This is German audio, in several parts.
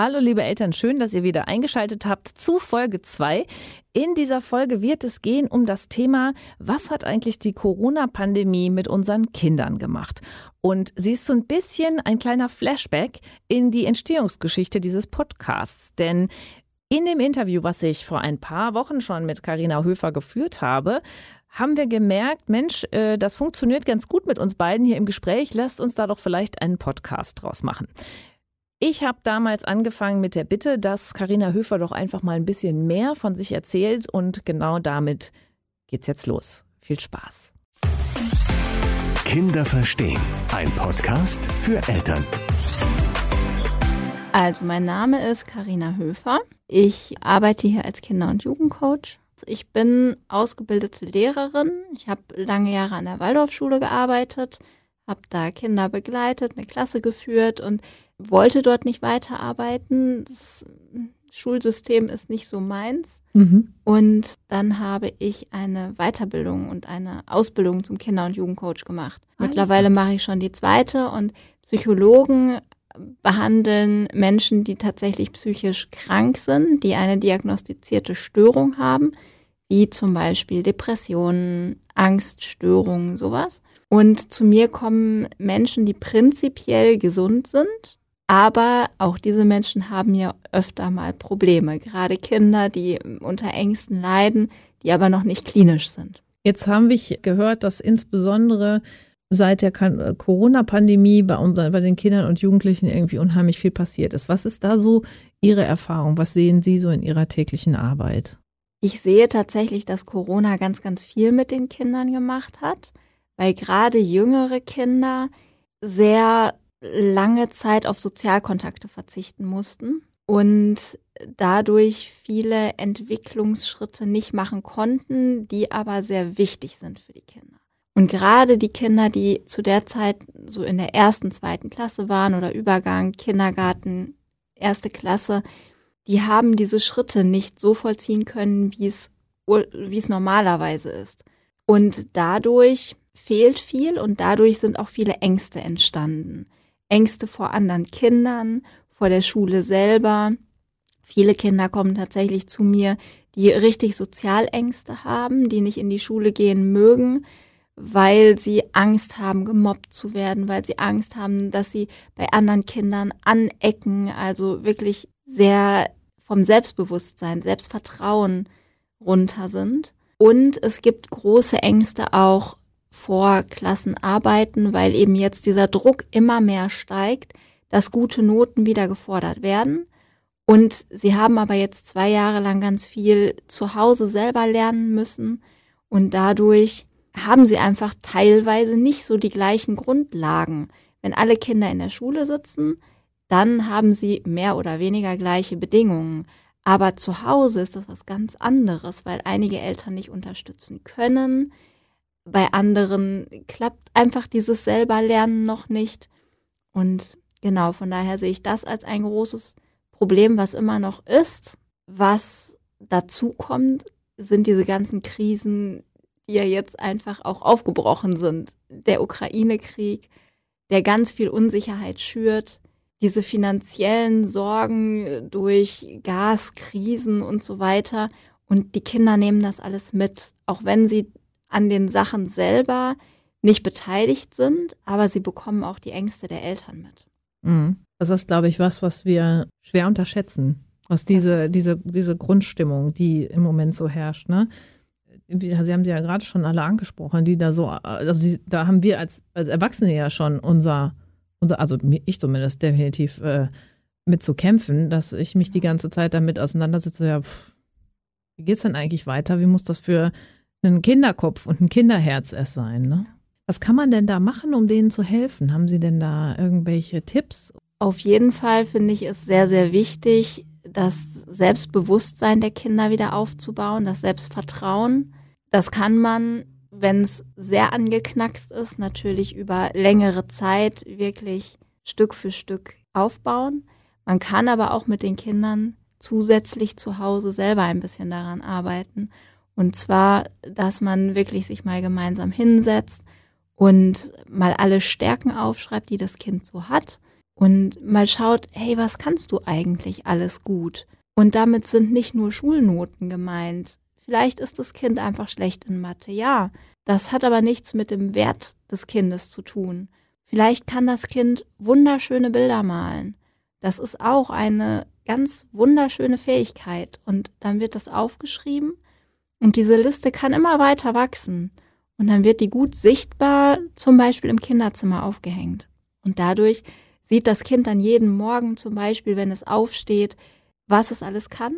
Hallo liebe Eltern, schön, dass ihr wieder eingeschaltet habt zu Folge 2. In dieser Folge wird es gehen um das Thema, was hat eigentlich die Corona-Pandemie mit unseren Kindern gemacht? Und sie ist so ein bisschen ein kleiner Flashback in die Entstehungsgeschichte dieses Podcasts. Denn in dem Interview, was ich vor ein paar Wochen schon mit Karina Höfer geführt habe, haben wir gemerkt, Mensch, äh, das funktioniert ganz gut mit uns beiden hier im Gespräch. Lasst uns da doch vielleicht einen Podcast draus machen. Ich habe damals angefangen mit der Bitte, dass Karina Höfer doch einfach mal ein bisschen mehr von sich erzählt und genau damit geht's jetzt los. Viel Spaß. Kinder verstehen. Ein Podcast für Eltern. Also, mein Name ist Karina Höfer. Ich arbeite hier als Kinder- und Jugendcoach. Ich bin ausgebildete Lehrerin. Ich habe lange Jahre an der Waldorfschule gearbeitet, habe da Kinder begleitet, eine Klasse geführt und wollte dort nicht weiterarbeiten. Das Schulsystem ist nicht so meins. Mhm. Und dann habe ich eine Weiterbildung und eine Ausbildung zum Kinder- und Jugendcoach gemacht. Alles Mittlerweile mache ich schon die zweite und Psychologen behandeln Menschen, die tatsächlich psychisch krank sind, die eine diagnostizierte Störung haben, wie zum Beispiel Depressionen, Angststörungen, sowas. Und zu mir kommen Menschen, die prinzipiell gesund sind, aber auch diese Menschen haben ja öfter mal Probleme, gerade Kinder, die unter Ängsten leiden, die aber noch nicht klinisch sind. Jetzt haben wir gehört, dass insbesondere seit der Corona-Pandemie bei, unseren, bei den Kindern und Jugendlichen irgendwie unheimlich viel passiert ist. Was ist da so Ihre Erfahrung? Was sehen Sie so in Ihrer täglichen Arbeit? Ich sehe tatsächlich, dass Corona ganz, ganz viel mit den Kindern gemacht hat, weil gerade jüngere Kinder sehr lange Zeit auf Sozialkontakte verzichten mussten und dadurch viele Entwicklungsschritte nicht machen konnten, die aber sehr wichtig sind für die Kinder. Und gerade die Kinder, die zu der Zeit so in der ersten, zweiten Klasse waren oder Übergang, Kindergarten, erste Klasse, die haben diese Schritte nicht so vollziehen können, wie es, wie es normalerweise ist. Und dadurch fehlt viel und dadurch sind auch viele Ängste entstanden. Ängste vor anderen Kindern, vor der Schule selber. Viele Kinder kommen tatsächlich zu mir, die richtig Sozialängste haben, die nicht in die Schule gehen mögen, weil sie Angst haben, gemobbt zu werden, weil sie Angst haben, dass sie bei anderen Kindern anecken, also wirklich sehr vom Selbstbewusstsein, Selbstvertrauen runter sind. Und es gibt große Ängste auch vor Klassen arbeiten, weil eben jetzt dieser Druck immer mehr steigt, dass gute Noten wieder gefordert werden. Und sie haben aber jetzt zwei Jahre lang ganz viel zu Hause selber lernen müssen und dadurch haben sie einfach teilweise nicht so die gleichen Grundlagen. Wenn alle Kinder in der Schule sitzen, dann haben sie mehr oder weniger gleiche Bedingungen. Aber zu Hause ist das was ganz anderes, weil einige Eltern nicht unterstützen können, bei anderen klappt einfach dieses selber Lernen noch nicht. Und genau, von daher sehe ich das als ein großes Problem, was immer noch ist. Was dazu kommt, sind diese ganzen Krisen, die ja jetzt einfach auch aufgebrochen sind. Der Ukraine-Krieg, der ganz viel Unsicherheit schürt, diese finanziellen Sorgen durch Gaskrisen und so weiter. Und die Kinder nehmen das alles mit, auch wenn sie an den Sachen selber nicht beteiligt sind, aber sie bekommen auch die Ängste der Eltern mit. Mhm. Das ist, glaube ich, was, was wir schwer unterschätzen, was diese, diese, diese Grundstimmung, die im Moment so herrscht. Ne? Sie haben sie ja gerade schon alle angesprochen, die da so, also die, da haben wir als, als Erwachsene ja schon unser, unser also ich zumindest definitiv äh, mit zu kämpfen, dass ich mich die ganze Zeit damit auseinandersetze, ja, pff, wie geht's denn eigentlich weiter? Wie muss das für ein Kinderkopf und ein Kinderherz erst sein. Ne? Was kann man denn da machen, um denen zu helfen? Haben Sie denn da irgendwelche Tipps? Auf jeden Fall finde ich es sehr, sehr wichtig, das Selbstbewusstsein der Kinder wieder aufzubauen, das Selbstvertrauen. Das kann man, wenn es sehr angeknackst ist, natürlich über längere Zeit wirklich Stück für Stück aufbauen. Man kann aber auch mit den Kindern zusätzlich zu Hause selber ein bisschen daran arbeiten und zwar, dass man wirklich sich mal gemeinsam hinsetzt und mal alle Stärken aufschreibt, die das Kind so hat und mal schaut, hey, was kannst du eigentlich alles gut? Und damit sind nicht nur Schulnoten gemeint. Vielleicht ist das Kind einfach schlecht in Mathe, ja. Das hat aber nichts mit dem Wert des Kindes zu tun. Vielleicht kann das Kind wunderschöne Bilder malen. Das ist auch eine ganz wunderschöne Fähigkeit. Und dann wird das aufgeschrieben und diese Liste kann immer weiter wachsen. Und dann wird die gut sichtbar, zum Beispiel im Kinderzimmer aufgehängt. Und dadurch sieht das Kind dann jeden Morgen zum Beispiel, wenn es aufsteht, was es alles kann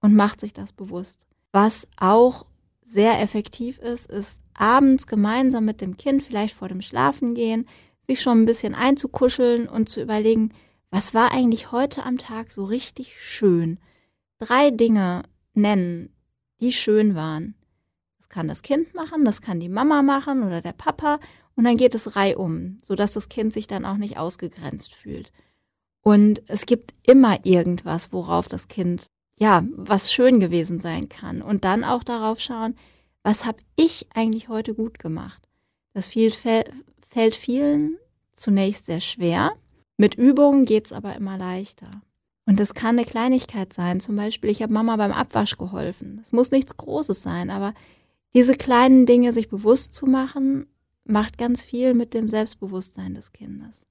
und macht sich das bewusst. Was auch sehr effektiv ist, ist abends gemeinsam mit dem Kind, vielleicht vor dem Schlafengehen, sich schon ein bisschen einzukuscheln und zu überlegen, was war eigentlich heute am Tag so richtig schön? Drei Dinge nennen, die schön waren. Das kann das Kind machen, das kann die Mama machen oder der Papa und dann geht es reihum, sodass das Kind sich dann auch nicht ausgegrenzt fühlt. Und es gibt immer irgendwas, worauf das Kind, ja, was schön gewesen sein kann. Und dann auch darauf schauen, was habe ich eigentlich heute gut gemacht? Das fällt vielen zunächst sehr schwer. Mit Übungen geht es aber immer leichter. Und das kann eine Kleinigkeit sein. Zum Beispiel, ich habe Mama beim Abwasch geholfen. Es muss nichts Großes sein, aber diese kleinen Dinge sich bewusst zu machen, macht ganz viel mit dem Selbstbewusstsein des Kindes.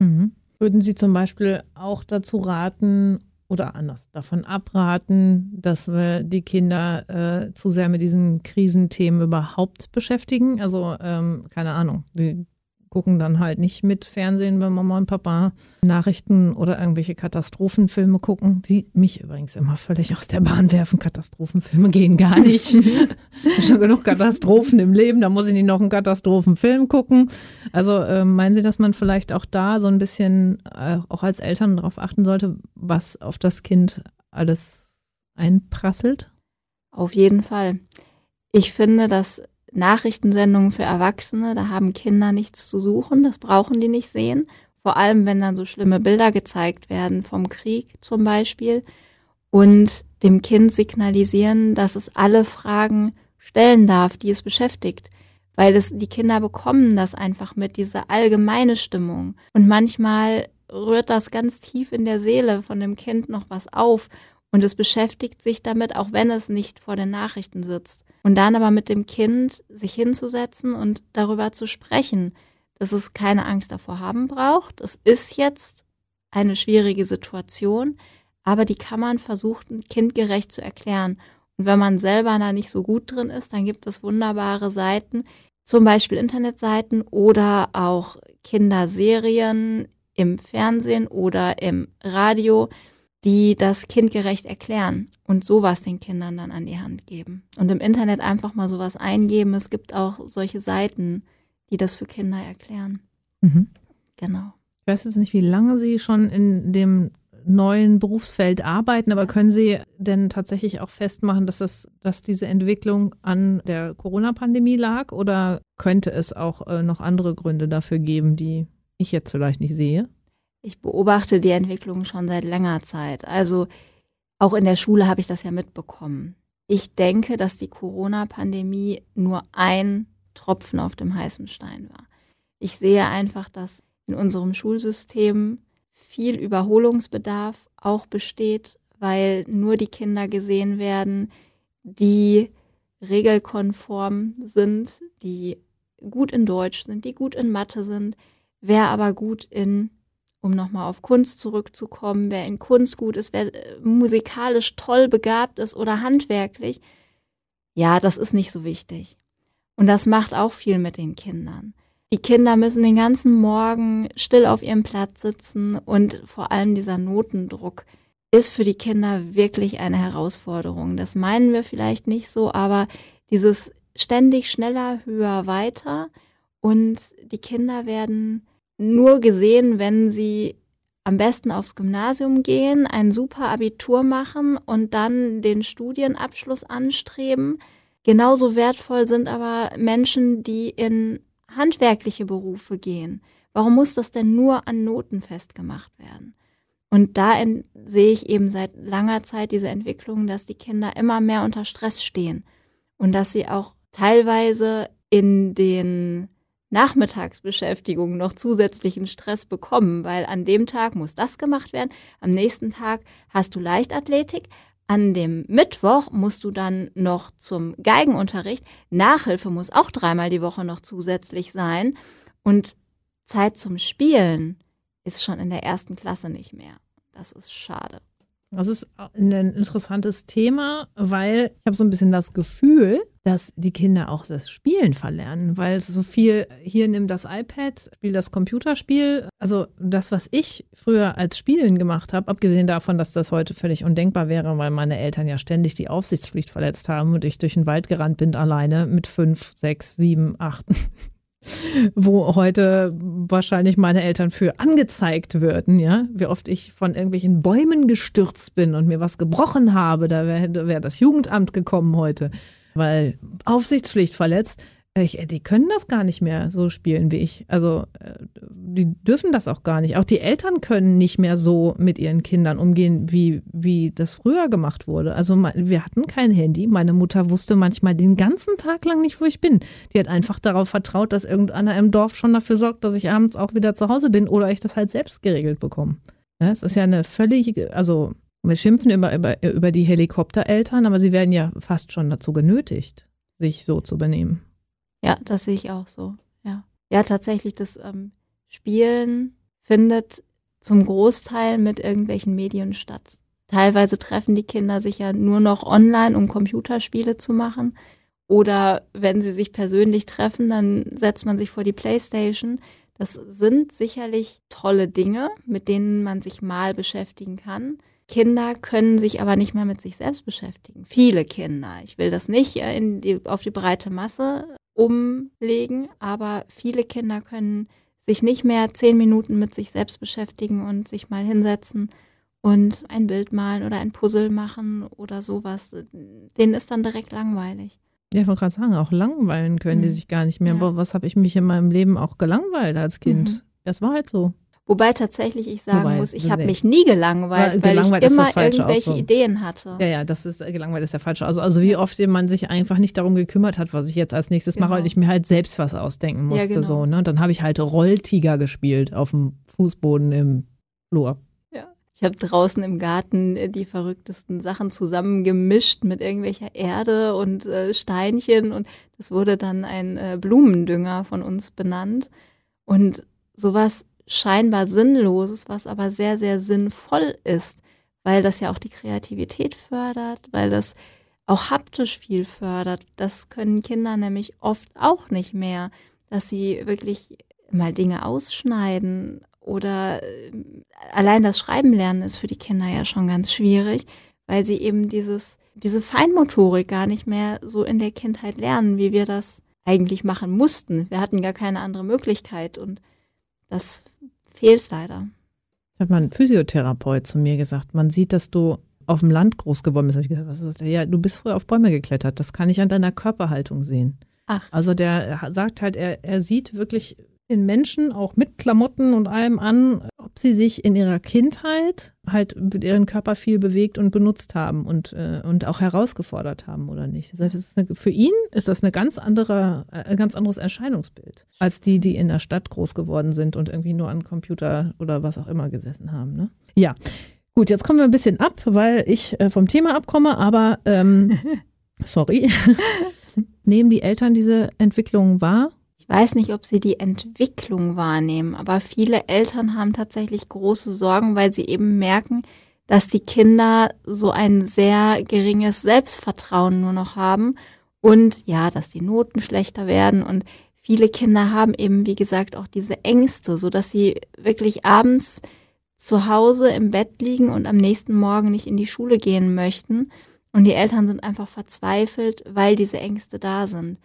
Mhm. Würden Sie zum Beispiel auch dazu raten oder anders davon abraten, dass wir die Kinder äh, zu sehr mit diesen Krisenthemen überhaupt beschäftigen? Also ähm, keine Ahnung, die gucken dann halt nicht mit Fernsehen, wenn Mama und Papa Nachrichten oder irgendwelche Katastrophenfilme gucken, die mich übrigens immer völlig aus der Bahn werfen. Katastrophenfilme gehen gar nicht. Schon genug Katastrophen im Leben, da muss ich nicht noch einen Katastrophenfilm gucken. Also äh, meinen Sie, dass man vielleicht auch da so ein bisschen äh, auch als Eltern darauf achten sollte, was auf das Kind alles einprasselt? Auf jeden Fall. Ich finde, dass Nachrichtensendungen für Erwachsene, da haben Kinder nichts zu suchen, das brauchen die nicht sehen. Vor allem, wenn dann so schlimme Bilder gezeigt werden vom Krieg zum Beispiel und dem Kind signalisieren, dass es alle Fragen stellen darf, die es beschäftigt. Weil es, die Kinder bekommen das einfach mit, diese allgemeine Stimmung. Und manchmal rührt das ganz tief in der Seele von dem Kind noch was auf und es beschäftigt sich damit, auch wenn es nicht vor den Nachrichten sitzt. Und dann aber mit dem Kind sich hinzusetzen und darüber zu sprechen, dass es keine Angst davor haben braucht. Es ist jetzt eine schwierige Situation, aber die kann man versuchen, kindgerecht zu erklären. Und wenn man selber da nicht so gut drin ist, dann gibt es wunderbare Seiten, zum Beispiel Internetseiten oder auch Kinderserien im Fernsehen oder im Radio, die das kindgerecht erklären und sowas den Kindern dann an die Hand geben. Und im Internet einfach mal sowas eingeben. Es gibt auch solche Seiten, die das für Kinder erklären. Mhm. Genau. Ich weiß jetzt nicht, wie lange Sie schon in dem neuen Berufsfeld arbeiten, aber können Sie denn tatsächlich auch festmachen, dass das, dass diese Entwicklung an der Corona-Pandemie lag oder könnte es auch äh, noch andere Gründe dafür geben, die ich jetzt vielleicht nicht sehe? Ich beobachte die Entwicklung schon seit langer Zeit. Also auch in der Schule habe ich das ja mitbekommen. Ich denke, dass die Corona-Pandemie nur ein Tropfen auf dem heißen Stein war. Ich sehe einfach, dass in unserem Schulsystem viel Überholungsbedarf auch besteht, weil nur die Kinder gesehen werden, die regelkonform sind, die gut in Deutsch sind, die gut in Mathe sind, wer aber gut in um nochmal auf Kunst zurückzukommen, wer in Kunst gut ist, wer äh, musikalisch toll begabt ist oder handwerklich, ja, das ist nicht so wichtig. Und das macht auch viel mit den Kindern. Die Kinder müssen den ganzen Morgen still auf ihrem Platz sitzen und vor allem dieser Notendruck ist für die Kinder wirklich eine Herausforderung. Das meinen wir vielleicht nicht so, aber dieses ständig schneller, höher, weiter und die Kinder werden nur gesehen, wenn sie am besten aufs Gymnasium gehen, ein super Abitur machen und dann den Studienabschluss anstreben. Genauso wertvoll sind aber Menschen, die in handwerkliche Berufe gehen. Warum muss das denn nur an Noten festgemacht werden? Und da sehe ich eben seit langer Zeit diese Entwicklung, dass die Kinder immer mehr unter Stress stehen und dass sie auch teilweise in den Nachmittagsbeschäftigung noch zusätzlichen Stress bekommen, weil an dem Tag muss das gemacht werden, am nächsten Tag hast du Leichtathletik, an dem Mittwoch musst du dann noch zum Geigenunterricht. Nachhilfe muss auch dreimal die Woche noch zusätzlich sein. Und Zeit zum Spielen ist schon in der ersten Klasse nicht mehr. Das ist schade. Das ist ein interessantes Thema, weil ich habe so ein bisschen das Gefühl, dass die Kinder auch das Spielen verlernen, weil es so viel, hier nimm das iPad, spiel das Computerspiel. Also das, was ich früher als Spielen gemacht habe, abgesehen davon, dass das heute völlig undenkbar wäre, weil meine Eltern ja ständig die Aufsichtspflicht verletzt haben und ich durch den Wald gerannt bin alleine mit fünf, sechs, sieben, acht wo heute wahrscheinlich meine Eltern für angezeigt würden, ja, wie oft ich von irgendwelchen Bäumen gestürzt bin und mir was gebrochen habe, da wäre wär das Jugendamt gekommen heute, weil Aufsichtspflicht verletzt. Ich, die können das gar nicht mehr so spielen wie ich. Also äh, die dürfen das auch gar nicht. Auch die Eltern können nicht mehr so mit ihren Kindern umgehen, wie, wie das früher gemacht wurde. Also wir hatten kein Handy. Meine Mutter wusste manchmal den ganzen Tag lang nicht, wo ich bin. Die hat einfach darauf vertraut, dass irgendeiner im Dorf schon dafür sorgt, dass ich abends auch wieder zu Hause bin oder ich das halt selbst geregelt bekomme. Es ist ja eine völlig, also wir schimpfen immer über, über die Helikoptereltern, aber sie werden ja fast schon dazu genötigt, sich so zu benehmen. Ja, das sehe ich auch so. Ja, ja tatsächlich, das ähm, Spielen findet zum Großteil mit irgendwelchen Medien statt. Teilweise treffen die Kinder sich ja nur noch online, um Computerspiele zu machen. Oder wenn sie sich persönlich treffen, dann setzt man sich vor die Playstation. Das sind sicherlich tolle Dinge, mit denen man sich mal beschäftigen kann. Kinder können sich aber nicht mehr mit sich selbst beschäftigen. Viele Kinder. Ich will das nicht äh, die, auf die breite Masse umlegen, aber viele Kinder können sich nicht mehr zehn Minuten mit sich selbst beschäftigen und sich mal hinsetzen und ein Bild malen oder ein Puzzle machen oder sowas. Denen ist dann direkt langweilig. Ja, ich wollte gerade sagen, auch langweilen können mhm. die sich gar nicht mehr. Ja. Aber was habe ich mich in meinem Leben auch gelangweilt als Kind? Mhm. Das war halt so. Wobei tatsächlich ich sagen Wobei, muss, ich habe mich nie gelangweilt, weil gelangweilt ich immer irgendwelche Ideen hatte. Ja, ja, das ist äh, gelangweilt ist der falsche. Also, also wie oft man sich einfach nicht darum gekümmert hat, was ich jetzt als nächstes genau. mache und ich mir halt selbst was ausdenken musste. Ja, genau. so, ne? Dann habe ich halt Rolltiger gespielt auf dem Fußboden im Flur. Ja. Ich habe draußen im Garten äh, die verrücktesten Sachen zusammengemischt mit irgendwelcher Erde und äh, Steinchen und das wurde dann ein äh, Blumendünger von uns benannt. Und sowas scheinbar Sinnloses, was aber sehr, sehr sinnvoll ist, weil das ja auch die Kreativität fördert, weil das auch haptisch viel fördert. Das können Kinder nämlich oft auch nicht mehr, dass sie wirklich mal Dinge ausschneiden oder äh, allein das Schreiben lernen ist für die Kinder ja schon ganz schwierig, weil sie eben dieses, diese Feinmotorik gar nicht mehr so in der Kindheit lernen, wie wir das eigentlich machen mussten. Wir hatten gar keine andere Möglichkeit und das fehlt leider. Hat mein Physiotherapeut zu mir gesagt, man sieht, dass du auf dem Land groß geworden bist. Hab ich gesagt, was ist das? Ja, du bist früher auf Bäume geklettert. Das kann ich an deiner Körperhaltung sehen. Ach. Also der sagt halt, er, er sieht wirklich den Menschen auch mit Klamotten und allem an, ob sie sich in ihrer Kindheit halt mit ihrem Körper viel bewegt und benutzt haben und, äh, und auch herausgefordert haben oder nicht. Das heißt, eine, für ihn ist das eine ganz andere, äh, ein ganz anderes Erscheinungsbild als die, die in der Stadt groß geworden sind und irgendwie nur an Computer oder was auch immer gesessen haben. Ne? Ja. Gut, jetzt kommen wir ein bisschen ab, weil ich äh, vom Thema abkomme, aber ähm, sorry. Nehmen die Eltern diese Entwicklung wahr weiß nicht, ob sie die Entwicklung wahrnehmen, aber viele Eltern haben tatsächlich große Sorgen, weil sie eben merken, dass die Kinder so ein sehr geringes Selbstvertrauen nur noch haben und ja, dass die Noten schlechter werden und viele Kinder haben eben, wie gesagt, auch diese Ängste, so dass sie wirklich abends zu Hause im Bett liegen und am nächsten Morgen nicht in die Schule gehen möchten. Und die Eltern sind einfach verzweifelt, weil diese Ängste da sind.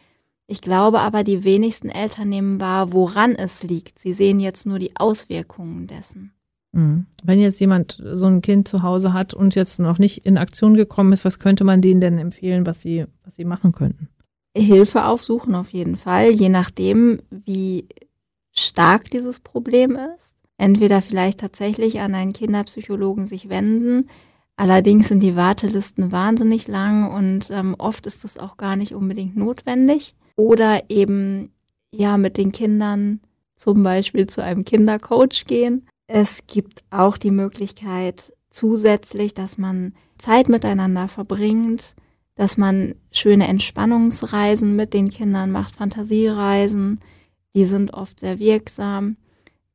Ich glaube aber, die wenigsten Eltern nehmen wahr, woran es liegt. Sie sehen jetzt nur die Auswirkungen dessen. Mhm. Wenn jetzt jemand so ein Kind zu Hause hat und jetzt noch nicht in Aktion gekommen ist, was könnte man denen denn empfehlen, was sie, was sie machen könnten? Hilfe aufsuchen auf jeden Fall, je nachdem, wie stark dieses Problem ist. Entweder vielleicht tatsächlich an einen Kinderpsychologen sich wenden. Allerdings sind die Wartelisten wahnsinnig lang und ähm, oft ist das auch gar nicht unbedingt notwendig oder eben ja mit den Kindern zum Beispiel zu einem Kindercoach gehen. Es gibt auch die Möglichkeit zusätzlich, dass man Zeit miteinander verbringt, dass man schöne Entspannungsreisen mit den Kindern macht, Fantasiereisen, die sind oft sehr wirksam.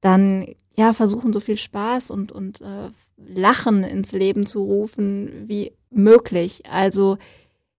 Dann ja, versuchen so viel Spaß und, und äh, Lachen ins Leben zu rufen wie möglich. Also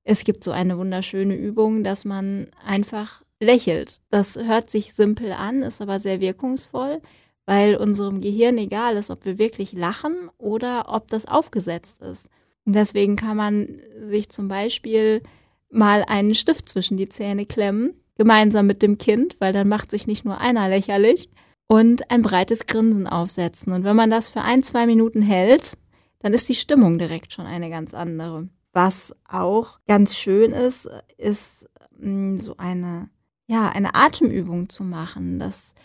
es gibt so eine wunderschöne Übung, dass man einfach lächelt. Das hört sich simpel an, ist aber sehr wirkungsvoll, weil unserem Gehirn egal ist, ob wir wirklich lachen oder ob das aufgesetzt ist. Und deswegen kann man sich zum Beispiel mal einen Stift zwischen die Zähne klemmen, gemeinsam mit dem Kind, weil dann macht sich nicht nur einer lächerlich, und ein breites Grinsen aufsetzen. Und wenn man das für ein, zwei Minuten hält, dann ist die Stimmung direkt schon eine ganz andere. Was auch ganz schön ist, ist mm, so eine, ja, eine Atemübung zu machen, dass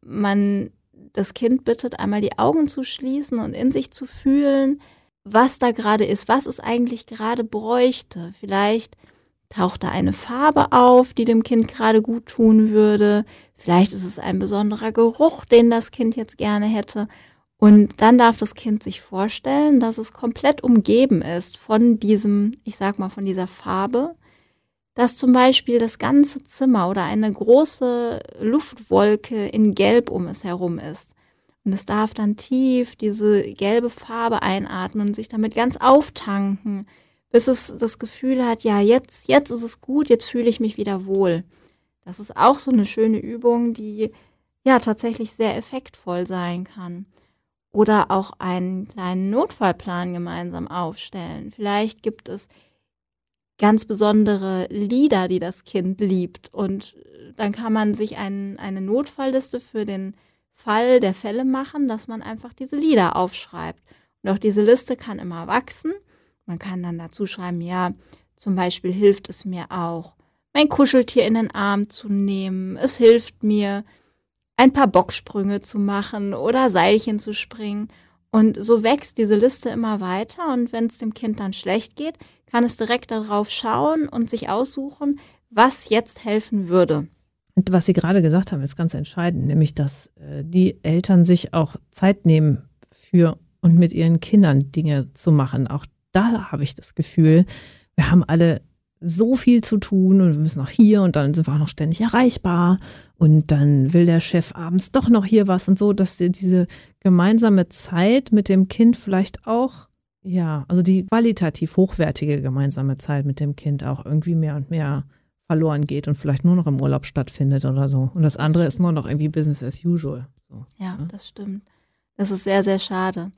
man das Kind bittet, einmal die Augen zu schließen und in sich zu fühlen, was da gerade ist, was es eigentlich gerade bräuchte. Vielleicht taucht da eine Farbe auf, die dem Kind gerade gut tun würde. Vielleicht ist es ein besonderer Geruch, den das Kind jetzt gerne hätte. Und dann darf das Kind sich vorstellen, dass es komplett umgeben ist von diesem, ich sag mal, von dieser Farbe, dass zum Beispiel das ganze Zimmer oder eine große Luftwolke in Gelb um es herum ist. Und es darf dann tief diese gelbe Farbe einatmen und sich damit ganz auftanken, bis es das Gefühl hat, ja, jetzt, jetzt ist es gut, jetzt fühle ich mich wieder wohl. Das ist auch so eine schöne Übung, die ja tatsächlich sehr effektvoll sein kann. Oder auch einen kleinen Notfallplan gemeinsam aufstellen. Vielleicht gibt es ganz besondere Lieder, die das Kind liebt. Und dann kann man sich ein, eine Notfallliste für den Fall der Fälle machen, dass man einfach diese Lieder aufschreibt. Und auch diese Liste kann immer wachsen. Man kann dann dazu schreiben, ja, zum Beispiel hilft es mir auch, mein Kuscheltier in den Arm zu nehmen. Es hilft mir, ein paar Bocksprünge zu machen oder Seilchen zu springen. Und so wächst diese Liste immer weiter. Und wenn es dem Kind dann schlecht geht, kann es direkt darauf schauen und sich aussuchen, was jetzt helfen würde. Und was Sie gerade gesagt haben, ist ganz entscheidend, nämlich dass äh, die Eltern sich auch Zeit nehmen für und mit ihren Kindern Dinge zu machen. Auch da habe ich das Gefühl, wir haben alle so viel zu tun und wir müssen auch hier und dann sind wir auch noch ständig erreichbar und dann will der Chef abends doch noch hier was und so, dass diese gemeinsame Zeit mit dem Kind vielleicht auch, ja, also die qualitativ hochwertige gemeinsame Zeit mit dem Kind auch irgendwie mehr und mehr verloren geht und vielleicht nur noch im Urlaub stattfindet oder so. Und das andere ist nur noch irgendwie Business as usual. So, ja, ne? das stimmt. Das ist sehr, sehr schade.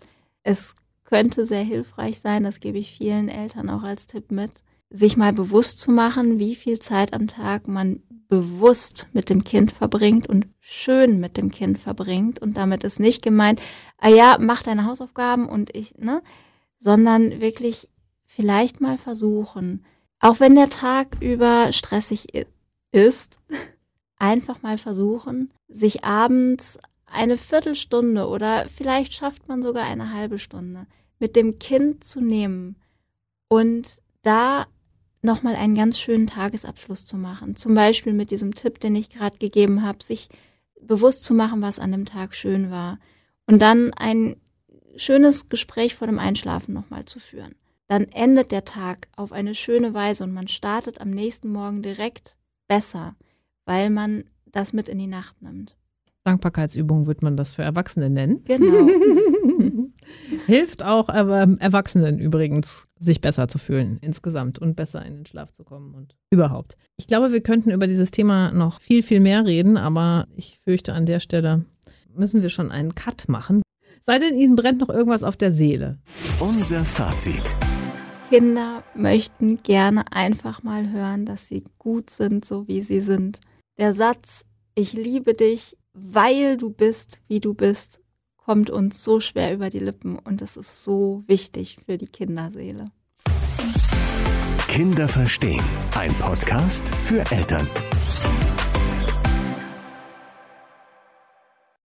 Es könnte sehr hilfreich sein, das gebe ich vielen Eltern auch als Tipp mit, sich mal bewusst zu machen, wie viel Zeit am Tag man bewusst mit dem Kind verbringt und schön mit dem Kind verbringt. Und damit ist nicht gemeint, ah ja, mach deine Hausaufgaben und ich, ne, sondern wirklich vielleicht mal versuchen, auch wenn der Tag über stressig ist, einfach mal versuchen, sich abends eine Viertelstunde oder vielleicht schafft man sogar eine halbe Stunde mit dem Kind zu nehmen und da nochmal einen ganz schönen Tagesabschluss zu machen. Zum Beispiel mit diesem Tipp, den ich gerade gegeben habe, sich bewusst zu machen, was an dem Tag schön war. Und dann ein schönes Gespräch vor dem Einschlafen nochmal zu führen dann endet der Tag auf eine schöne Weise und man startet am nächsten Morgen direkt besser, weil man das mit in die Nacht nimmt. Dankbarkeitsübung wird man das für Erwachsene nennen. Genau. Hilft auch Erwachsenen übrigens, sich besser zu fühlen insgesamt und besser in den Schlaf zu kommen und überhaupt. Ich glaube, wir könnten über dieses Thema noch viel, viel mehr reden, aber ich fürchte, an der Stelle müssen wir schon einen Cut machen. Sei denn, Ihnen brennt noch irgendwas auf der Seele. Unser Fazit. Kinder möchten gerne einfach mal hören, dass sie gut sind, so wie sie sind. Der Satz, ich liebe dich, weil du bist, wie du bist, kommt uns so schwer über die Lippen und es ist so wichtig für die Kinderseele. Kinder verstehen. Ein Podcast für Eltern.